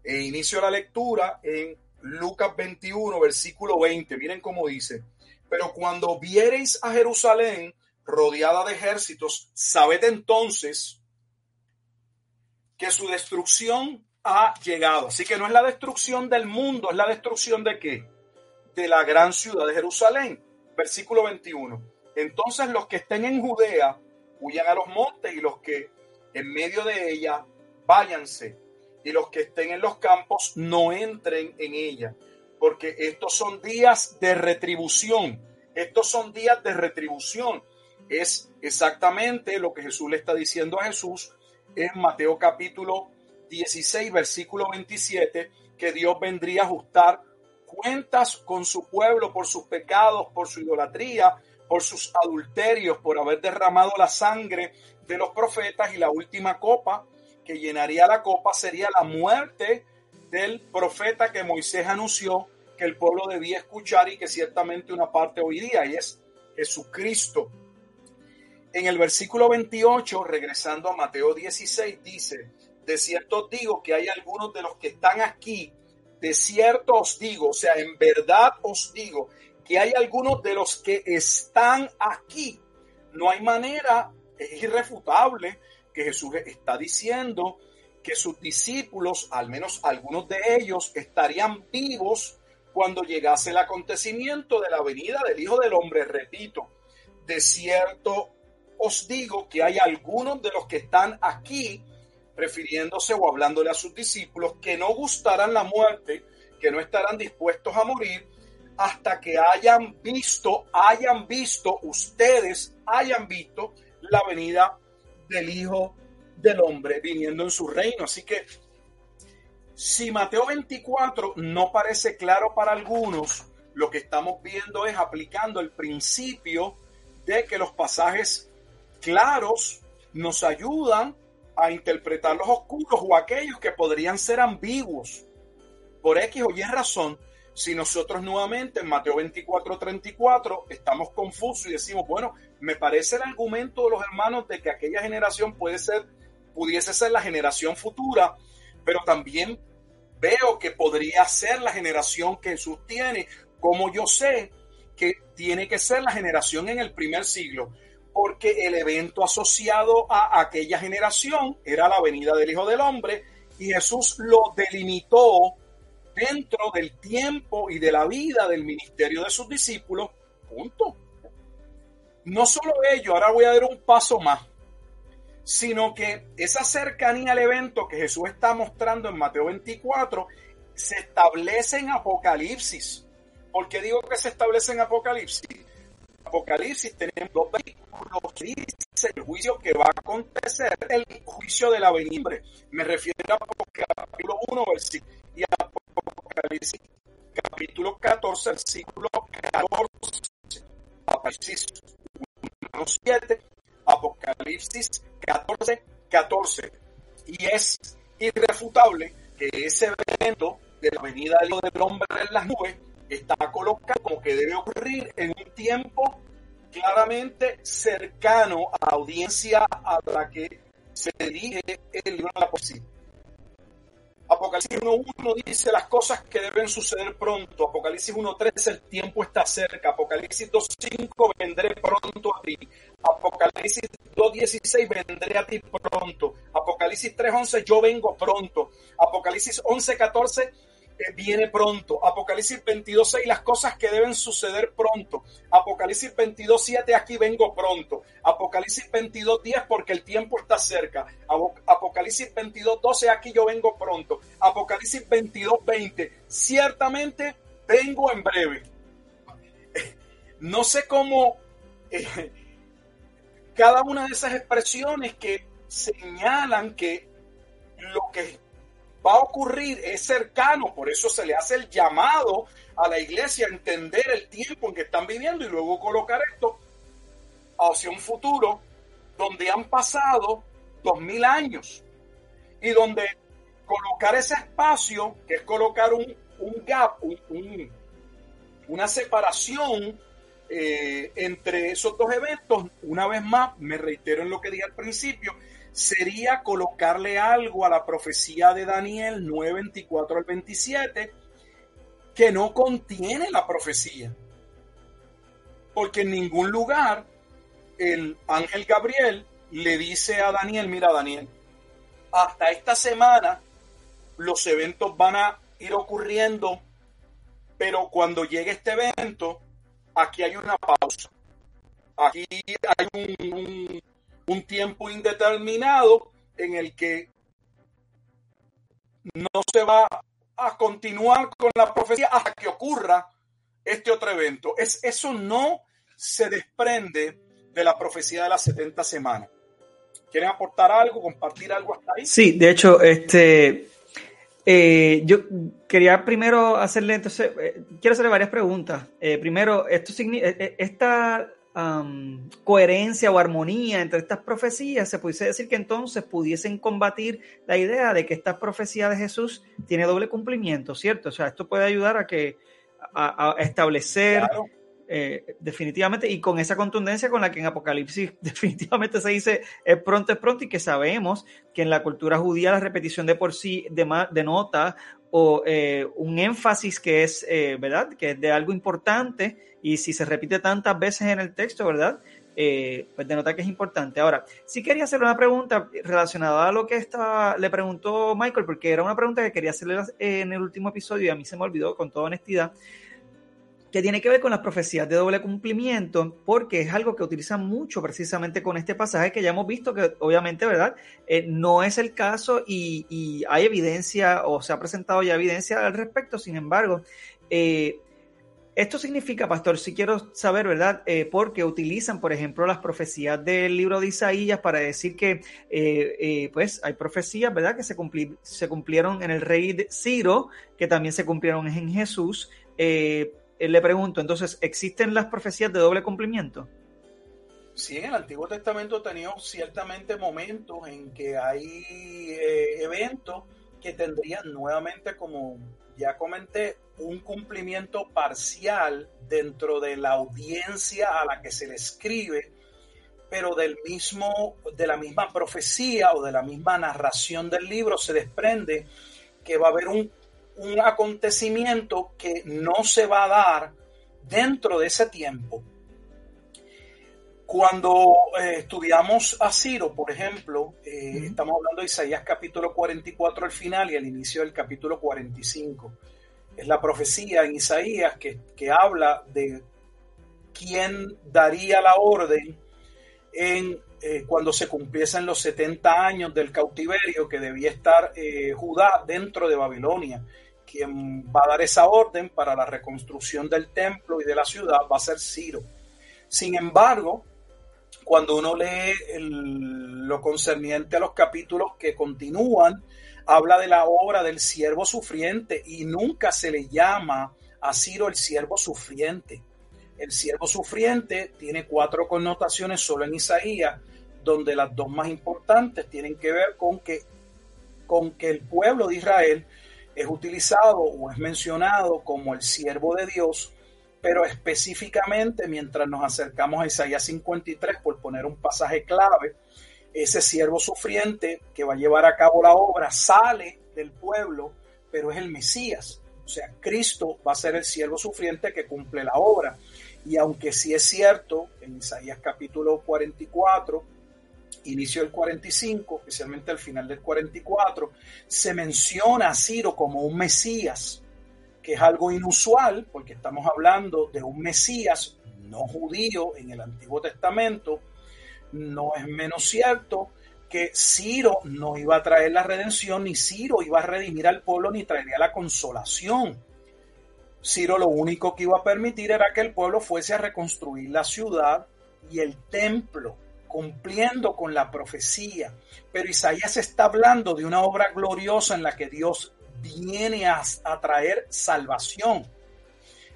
E inicio la lectura en Lucas 21, versículo 20. Miren cómo dice. Pero cuando viereis a Jerusalén rodeada de ejércitos, sabed entonces que su destrucción ha llegado. Así que no es la destrucción del mundo, es la destrucción de qué? De la gran ciudad de Jerusalén versículo 21. Entonces los que estén en Judea huyan a los montes y los que en medio de ella váyanse y los que estén en los campos no entren en ella, porque estos son días de retribución. Estos son días de retribución. Es exactamente lo que Jesús le está diciendo a Jesús en Mateo capítulo 16, versículo 27, que Dios vendría a ajustar cuentas con su pueblo por sus pecados, por su idolatría, por sus adulterios, por haber derramado la sangre de los profetas y la última copa que llenaría la copa sería la muerte del profeta que Moisés anunció que el pueblo debía escuchar y que ciertamente una parte oiría y es Jesucristo. En el versículo 28, regresando a Mateo 16, dice, de cierto digo que hay algunos de los que están aquí de cierto os digo, o sea, en verdad os digo, que hay algunos de los que están aquí. No hay manera, es irrefutable que Jesús está diciendo que sus discípulos, al menos algunos de ellos, estarían vivos cuando llegase el acontecimiento de la venida del Hijo del Hombre. Repito, de cierto os digo que hay algunos de los que están aquí refiriéndose o hablándole a sus discípulos que no gustarán la muerte, que no estarán dispuestos a morir hasta que hayan visto, hayan visto, ustedes hayan visto la venida del Hijo del Hombre viniendo en su reino. Así que si Mateo 24 no parece claro para algunos, lo que estamos viendo es aplicando el principio de que los pasajes claros nos ayudan a interpretar los oscuros o aquellos que podrían ser ambiguos. Por X o Y razón, si nosotros nuevamente en Mateo 24, 34 estamos confusos y decimos, bueno, me parece el argumento de los hermanos de que aquella generación puede ser, pudiese ser la generación futura, pero también veo que podría ser la generación que Jesús tiene, como yo sé que tiene que ser la generación en el primer siglo porque el evento asociado a aquella generación era la venida del Hijo del Hombre y Jesús lo delimitó dentro del tiempo y de la vida del ministerio de sus discípulos. Punto. No solo ello, ahora voy a dar un paso más, sino que esa cercanía al evento que Jesús está mostrando en Mateo 24 se establece en Apocalipsis. ¿Por qué digo que se establece en Apocalipsis? Apocalipsis tenemos dos versículos que el juicio que va a acontecer, el juicio de la venimbre. Me refiero a capítulo 1, versículo, y Apocalipsis capítulo 14, versículo 14. Apocalipsis Romanos 7, Apocalipsis 14, 14. Y es irrefutable que ese evento de la venida del hombre en las nubes está colocado como que debe ocurrir en un tiempo claramente cercano a la audiencia a la que se dirige el libro de la poesía. Apocalipsis 1.1 dice las cosas que deben suceder pronto. Apocalipsis 1.3 el tiempo está cerca. Apocalipsis 2.5 vendré pronto a ti. Apocalipsis 2.16 vendré a ti pronto. Apocalipsis 3.11 yo vengo pronto. Apocalipsis 11.14 viene pronto. Apocalipsis 22.6, las cosas que deben suceder pronto. Apocalipsis 22.7, aquí vengo pronto. Apocalipsis 22.10, porque el tiempo está cerca. Apocalipsis 22.12, aquí yo vengo pronto. Apocalipsis 22.20, ciertamente vengo en breve. No sé cómo eh, cada una de esas expresiones que señalan que lo que va a ocurrir, es cercano, por eso se le hace el llamado a la iglesia a entender el tiempo en que están viviendo y luego colocar esto hacia un futuro donde han pasado dos mil años y donde colocar ese espacio, que es colocar un, gap, una separación eh, entre esos dos eventos, una vez más, me reitero en lo que dije al principio, sería colocarle algo a la profecía de Daniel 9, 24 al 27 que no contiene la profecía. Porque en ningún lugar el ángel Gabriel le dice a Daniel, mira Daniel, hasta esta semana los eventos van a ir ocurriendo, pero cuando llegue este evento, aquí hay una pausa. Aquí hay un, tiempo indeterminado en el que no se va a continuar con la profecía hasta que ocurra este otro evento. Es, eso no se desprende de la profecía de las 70 semanas. ¿Quieren aportar algo, compartir algo hasta ahí? Sí, de hecho, este, eh, yo quería primero hacerle, entonces, eh, quiero hacerle varias preguntas. Eh, primero, esto esta coherencia o armonía entre estas profecías, se pudiese decir que entonces pudiesen combatir la idea de que esta profecía de Jesús tiene doble cumplimiento, ¿cierto? O sea, esto puede ayudar a que a, establecer eh, definitivamente y con esa contundencia con la que en Apocalipsis definitivamente se dice es pronto, es pronto y que sabemos que en la cultura judía la repetición de por sí denota o eh, un énfasis que es, eh, ¿verdad? Que es de algo importante y si se repite tantas veces en el texto, ¿verdad? Pues denota que es importante. Ahora, sí quería hacerle una pregunta relacionada a lo que estaba, le preguntó Michael, porque era una pregunta que quería hacerle en el último episodio y a mí se me olvidó con toda honestidad que tiene que ver con las profecías de doble cumplimiento, porque es algo que utilizan mucho precisamente con este pasaje que ya hemos visto que obviamente, ¿verdad? Eh, no es el caso y, hay evidencia o se ha presentado ya evidencia al respecto, sin embargo, eh, esto significa, pastor, si quiero saber, ¿verdad? Eh, porque utilizan, por ejemplo, las profecías del libro de Isaías para decir que, pues, hay profecías, ¿verdad? Que se, se cumplieron en el rey Ciro, que también se cumplieron en Jesús. Eh, le pregunto, entonces, ¿existen las profecías de doble cumplimiento? Sí, en el Antiguo Testamento teníamos ciertamente momentos en que hay eh, eventos que tendrían nuevamente, como ya comenté, un cumplimiento parcial dentro de la audiencia a la que se le escribe, pero del mismo, de la misma profecía o de la misma narración del libro se desprende que va a haber un un acontecimiento que no se va a dar dentro de ese tiempo. Cuando eh, estudiamos a Ciro, por ejemplo, eh, estamos hablando de Isaías capítulo 44 al final y al inicio del capítulo 45. Es la profecía en Isaías que, habla de quién daría la orden en, eh, cuando se cumpliesen los 70 años del cautiverio que debía estar Judá dentro de Babilonia quien va a dar esa orden para la reconstrucción del templo y de la ciudad va a ser Ciro. Sin embargo, cuando uno lee lo concerniente a los capítulos que continúan, habla de la obra del siervo sufriente y nunca se le llama a Ciro el siervo sufriente. El siervo sufriente tiene cuatro connotaciones solo en Isaías, donde las dos más importantes tienen que ver con que, con que el pueblo de Israel es utilizado o es mencionado como el siervo de Dios, pero específicamente mientras nos acercamos a Isaías 53, por poner un pasaje clave, ese siervo sufriente que va a llevar a cabo la obra sale del pueblo, pero es el Mesías. O sea, Cristo va a ser el siervo sufriente que cumple la obra. Y aunque sí es cierto, en Isaías capítulo 44, inicio del 45, especialmente al final del 44, se menciona a Ciro como un Mesías, que es algo inusual, porque estamos hablando de un Mesías no judío en el Antiguo Testamento, no es menos cierto que Ciro no iba a traer la redención, ni Ciro iba a redimir al pueblo, ni traería la consolación. Ciro lo único que iba a permitir era que el pueblo fuese a reconstruir la ciudad y el templo, cumpliendo con la profecía. Pero Isaías está hablando de una obra gloriosa en la que Dios viene a, a traer salvación.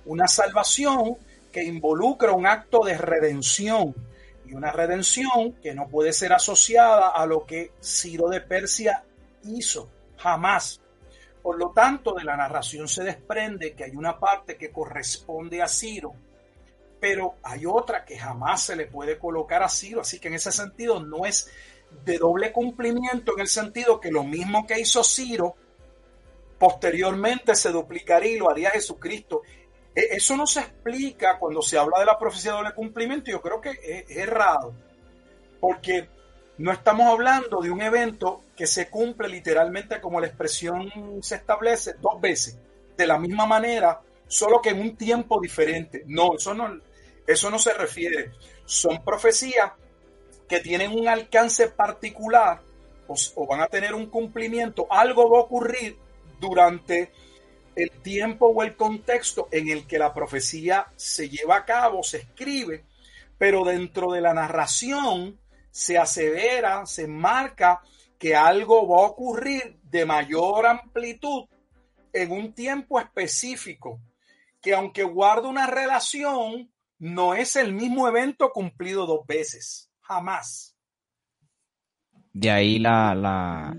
Una salvación que involucra un acto de redención y una redención que no puede ser asociada a lo que Ciro de Persia hizo, jamás. Por lo tanto, de la narración se desprende que hay una parte que corresponde a Ciro, pero hay otra que jamás se le puede colocar a Ciro, así que en ese sentido no es de doble cumplimiento en el sentido que lo mismo que hizo Ciro, posteriormente se duplicaría y lo haría Jesucristo. E, eso no se explica cuando se habla de la profecía de doble cumplimiento. Yo creo que es, errado, porque no estamos hablando de un evento que se cumple literalmente como la expresión se establece dos veces, de la misma manera, solo que en un tiempo diferente. No, eso no, eso no se refiere. Son profecías que tienen un alcance particular o, van a tener un cumplimiento. Algo va a ocurrir durante el tiempo o el contexto en el que la profecía se lleva a cabo, se escribe, pero dentro de la narración se asevera, se marca que algo va a ocurrir de mayor amplitud en un tiempo específico, que aunque guarda una relación, no es el mismo evento cumplido dos veces, jamás. De ahí la, la,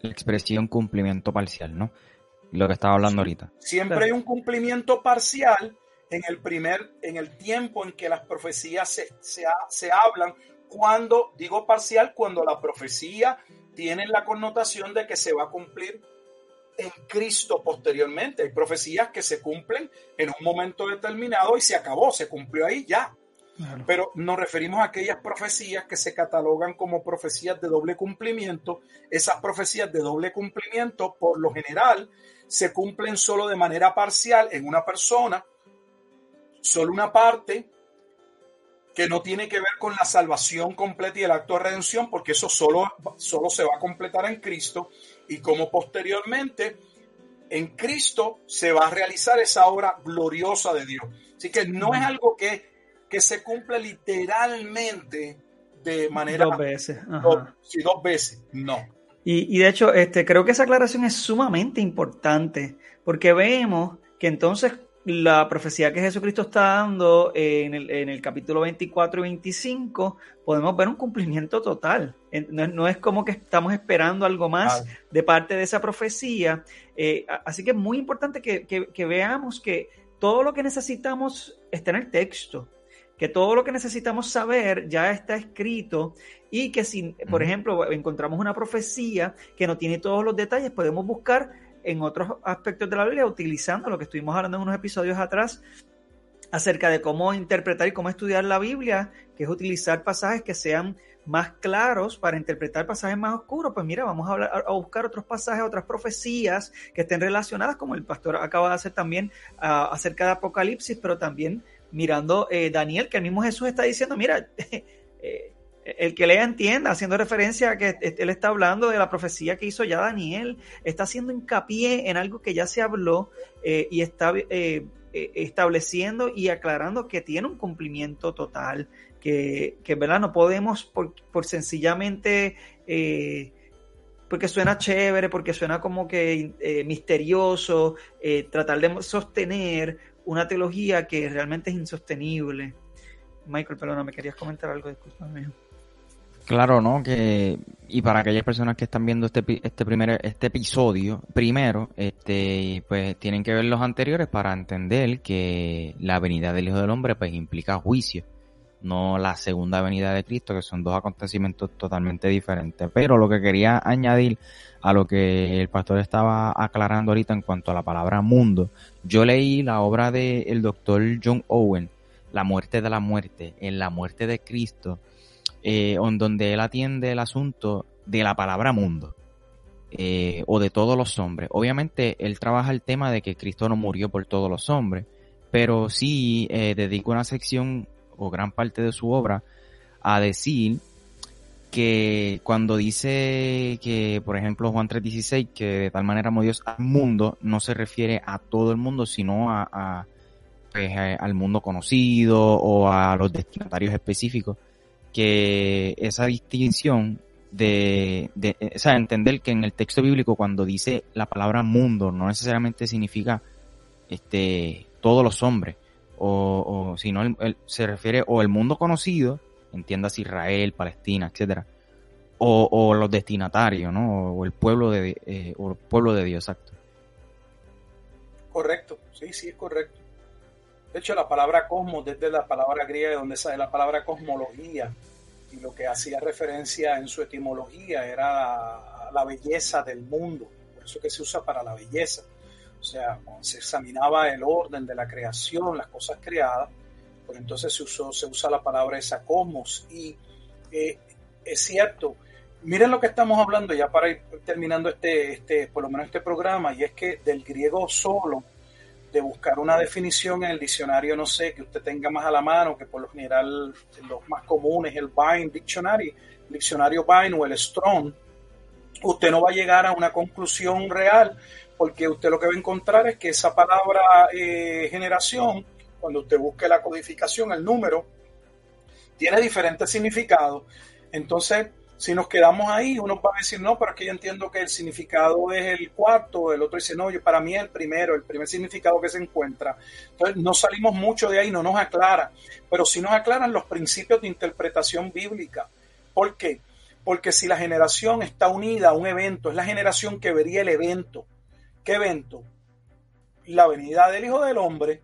la expresión cumplimiento parcial, ¿no? lo que estaba hablando ahorita. Siempre hay un cumplimiento parcial en el primer, en el tiempo en que las profecías se, se, hablan, cuando, digo parcial, cuando la profecía tiene la connotación de que se va a cumplir en Cristo posteriormente. Hay profecías que se cumplen en un momento determinado y se acabó, se cumplió ahí ya. Pero nos referimos a aquellas profecías que se catalogan como profecías de doble cumplimiento. Esas profecías de doble cumplimiento, por lo general, se cumplen solo de manera parcial en una persona, solo una parte que no tiene que ver con la salvación completa y el acto de redención, porque eso solo, solo se va a completar en Cristo y como posteriormente en Cristo se va a realizar esa obra gloriosa de Dios. Así que no es algo que, que se cumple literalmente de manera... Dos veces. sí, dos veces. No. Y, de hecho, este, creo que esa aclaración es sumamente importante, porque vemos que entonces la profecía que Jesucristo está dando en el, en el capítulo 24 y 25, podemos ver un cumplimiento total. No, es como que estamos esperando algo más de parte de esa profecía. Eh, así que es muy importante que, que veamos que todo lo que necesitamos está en el texto que todo lo que necesitamos saber ya está escrito y que si, por ejemplo, encontramos una profecía que no tiene todos los detalles, podemos buscar en otros aspectos de la Biblia utilizando lo que estuvimos hablando en unos episodios atrás acerca de cómo interpretar y cómo estudiar la Biblia, que es utilizar pasajes que sean más claros para interpretar pasajes más oscuros, pues mira, vamos a, hablar, a buscar otros pasajes, otras profecías que estén relacionadas, como el pastor acaba de hacer también ah, acerca de Apocalipsis, pero también mirando eh, Daniel, que el mismo Jesús está diciendo, mira, eh, el que lea entienda, haciendo referencia a que él está hablando de la profecía que hizo ya Daniel, está haciendo hincapié en algo que ya se habló eh, y está estableciendo y aclarando que tiene un cumplimiento total, que, que ¿verdad? No podemos por, por sencillamente porque suena chévere, porque suena como que misterioso, tratar de sostener una teología que realmente es insostenible. Michael, perdona, me querías comentar algo, discúlpame. Claro, ¿no? Que y para aquellas personas que están viendo este este primer este episodio, primero, este pues tienen que ver los anteriores para entender que la venida del Hijo del Hombre pues implica juicio, no la segunda venida de Cristo, que son dos acontecimientos totalmente diferentes. Pero lo que quería añadir a lo que el pastor estaba aclarando ahorita en cuanto a la palabra mundo, yo leí la obra del doctor John Owen, La muerte de la muerte, en la muerte de Cristo eh, donde él atiende el asunto de la palabra mundo eh, o de todos los hombres. Obviamente él trabaja el tema de que Cristo no murió por todos los hombres, pero sí eh, dedica una sección o gran parte de su obra a decir que cuando dice que, por ejemplo, Juan 3.16, que de tal manera amó Dios al mundo, no se refiere a todo el mundo, sino a, pues, al mundo conocido o a los destinatarios específicos que esa distinción de, o sea, entender que en el texto bíblico cuando dice la palabra mundo no necesariamente significa este todos los hombres o, o sino se refiere o el mundo conocido entiendas Israel Palestina etcétera o, o, los destinatarios no o el pueblo de eh, o el pueblo de Dios exacto. Correcto sí sí es correcto de hecho, la palabra cosmos, desde la palabra griega de donde sale la palabra cosmología, y lo que hacía referencia en su etimología era la, belleza del mundo, por eso que se usa para la belleza. O sea, cuando se examinaba el orden de la creación, las cosas creadas, pues entonces se, usó, se usa la palabra esa cosmos. Y eh, es cierto, miren lo que estamos hablando ya para ir terminando este, este, por lo menos este programa, y es que del griego solo de buscar una definición en el diccionario, no sé, que usted tenga más a la mano, que por lo general los más comunes, el Vine Dictionary, el diccionario Vine o el Strong, usted no va a llegar a una conclusión real, porque usted lo que va a encontrar es que esa palabra eh, generación, cuando usted busque la codificación, el número, tiene diferentes significados. Entonces, si nos quedamos ahí, uno va a decir, no, pero es que yo entiendo que el significado es el cuarto, el otro dice, no, yo, para mí el primero, el primer significado que se encuentra. Entonces, no salimos mucho de ahí, no nos aclara, pero sí nos aclaran los principios de interpretación bíblica. ¿Por qué? Porque si la generación está unida a un evento, es la generación que vería el evento. ¿Qué evento? La venida del Hijo del Hombre.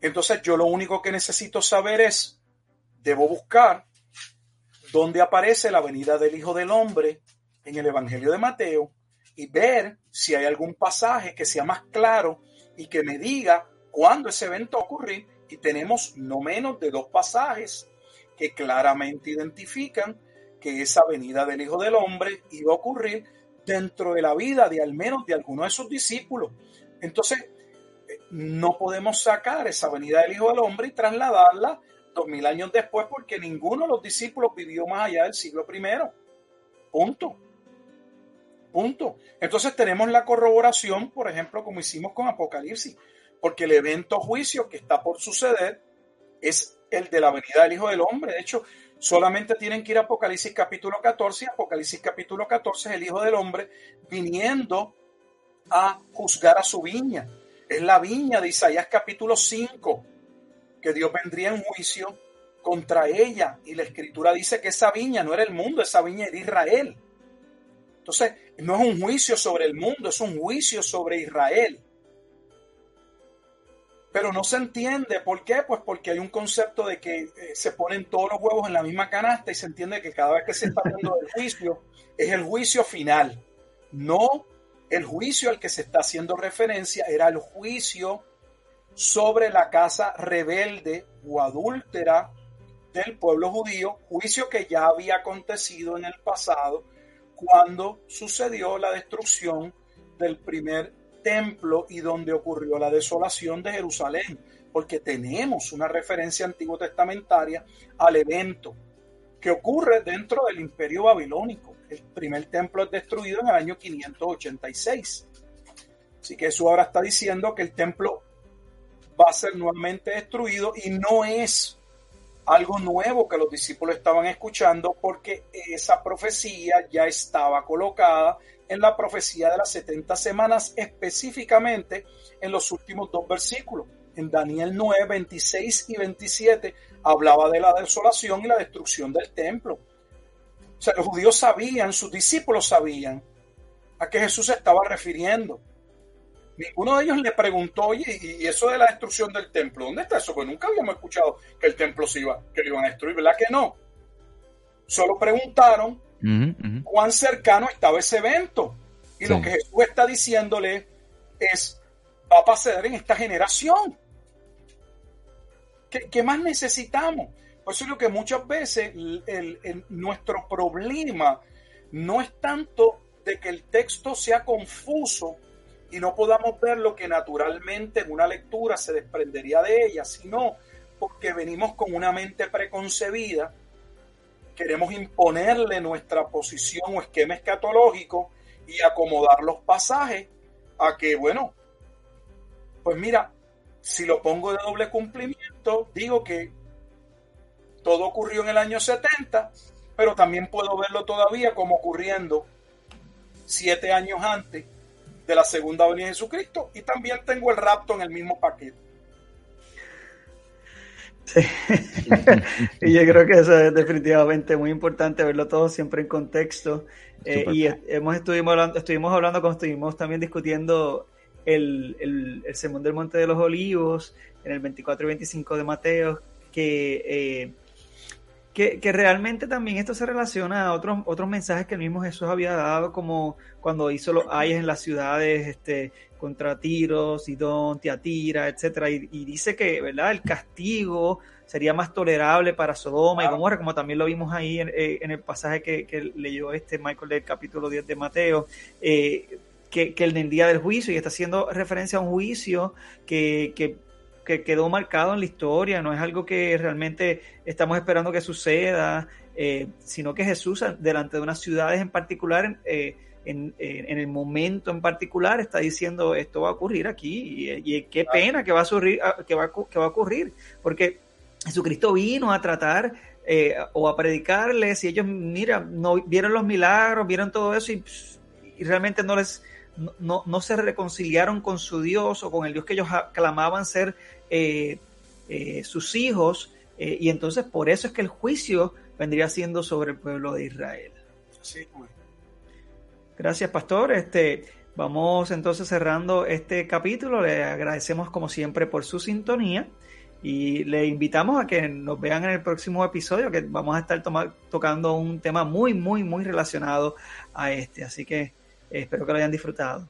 Entonces, yo lo único que necesito saber es, debo buscar donde aparece la venida del Hijo del Hombre en el Evangelio de Mateo y ver si hay algún pasaje que sea más claro y que me diga cuándo ese evento ocurrir. Y tenemos no menos de dos pasajes que claramente identifican que esa venida del Hijo del Hombre iba a ocurrir dentro de la vida de al menos de alguno de sus discípulos. Entonces, eh, no podemos sacar esa venida del Hijo del Hombre y trasladarla mil años después porque ninguno de los discípulos vivió más allá del siglo primero. Punto. Punto. Entonces tenemos la corroboración, por ejemplo, como hicimos con Apocalipsis, porque el evento juicio que está por suceder es el de la venida del Hijo del Hombre. De hecho, solamente tienen que ir a Apocalipsis capítulo 14. Apocalipsis capítulo 14 es el Hijo del Hombre viniendo a juzgar a su viña. Es la viña de Isaías capítulo 5 que Dios vendría en juicio contra ella. Y la escritura dice que esa viña no era el mundo, esa viña era Israel. Entonces, no es un juicio sobre el mundo, es un juicio sobre Israel. Pero no se entiende. ¿Por qué? Pues porque hay un concepto de que eh, se ponen todos los huevos en la misma canasta y se entiende que cada vez que se está hablando del juicio es el juicio final. No el juicio al que se está haciendo referencia era el juicio sobre la casa rebelde o adúltera del pueblo judío, juicio que ya había acontecido en el pasado cuando sucedió la destrucción del primer templo y donde ocurrió la desolación de Jerusalén, porque tenemos una referencia antiguo testamentaria al evento que ocurre dentro del imperio babilónico. El primer templo es destruido en el año 586. Así que eso ahora está diciendo que el templo va a ser nuevamente destruido y no es algo nuevo que los discípulos estaban escuchando porque esa profecía ya estaba colocada en la profecía de las 70 semanas, específicamente en los últimos dos versículos. En Daniel 9, 26 y 27 hablaba de la desolación y la destrucción del templo. O sea, los judíos sabían, sus discípulos sabían a qué Jesús estaba refiriendo. Ninguno de ellos le preguntó, oye, ¿y eso de la destrucción del templo? ¿Dónde está eso? Pues nunca habíamos escuchado que el templo se iba, que lo iban a destruir, ¿verdad que no? Solo preguntaron cuán cercano estaba ese evento. Y lo que Jesús está diciéndole es, va a pasar en esta generación. ¿Qué, más necesitamos? Por eso es lo que muchas veces nuestro problema no es tanto de que el texto sea confuso y no podamos ver lo que naturalmente en una lectura se desprendería de ella, sino porque venimos con una mente preconcebida, queremos imponerle nuestra posición o esquema escatológico y acomodar los pasajes a que, bueno, pues mira, si lo pongo de doble cumplimiento, digo que todo ocurrió en el año 70, pero también puedo verlo todavía como ocurriendo siete años antes de la segunda venida de Jesucristo y también tengo el rapto en el mismo paquete. Sí. y yo creo que eso es definitivamente muy importante verlo todo siempre en contexto. Eh, y hemos estuvimos hablando, estuvimos hablando, como estuvimos también discutiendo el, el, el Sermón del Monte de los Olivos en el 24 y 25 de Mateo, que eh, que, realmente también esto se relaciona a otros, otros mensajes que el mismo Jesús había dado, como cuando hizo los ayes en las ciudades este, contra Tiro, Sidón, Tiatira, etcétera, y, dice que ¿verdad? el castigo sería más tolerable para Sodoma y Gomorra, como también lo vimos ahí en, eh, el pasaje que, leyó este Michael del capítulo 10 de Mateo, eh, que, que, el día del juicio, y está haciendo referencia a un juicio que, que que quedó marcado en la historia, no es algo que realmente estamos esperando que suceda, eh, sino que Jesús, delante de unas ciudades en particular, eh, en, el momento en particular, está diciendo esto va a ocurrir aquí y, qué pena que va a, ocurrir, ah, que, va, que va a ocurrir, porque Jesucristo vino a tratar eh, o a predicarles y ellos, mira, no vieron los milagros, vieron todo eso y realmente no les no, no, se reconciliaron con su Dios o con el Dios que ellos clamaban ser eh, eh, sus hijos, eh, y entonces por eso es que el juicio vendría siendo sobre el pueblo de Israel. Gracias, pastor. Este, vamos entonces cerrando este capítulo. Le agradecemos como siempre por su sintonía y le invitamos a que nos vean en el próximo episodio que vamos a estar tocando un tema muy, muy, muy relacionado a este. Así que Espero que lo hayan disfrutado.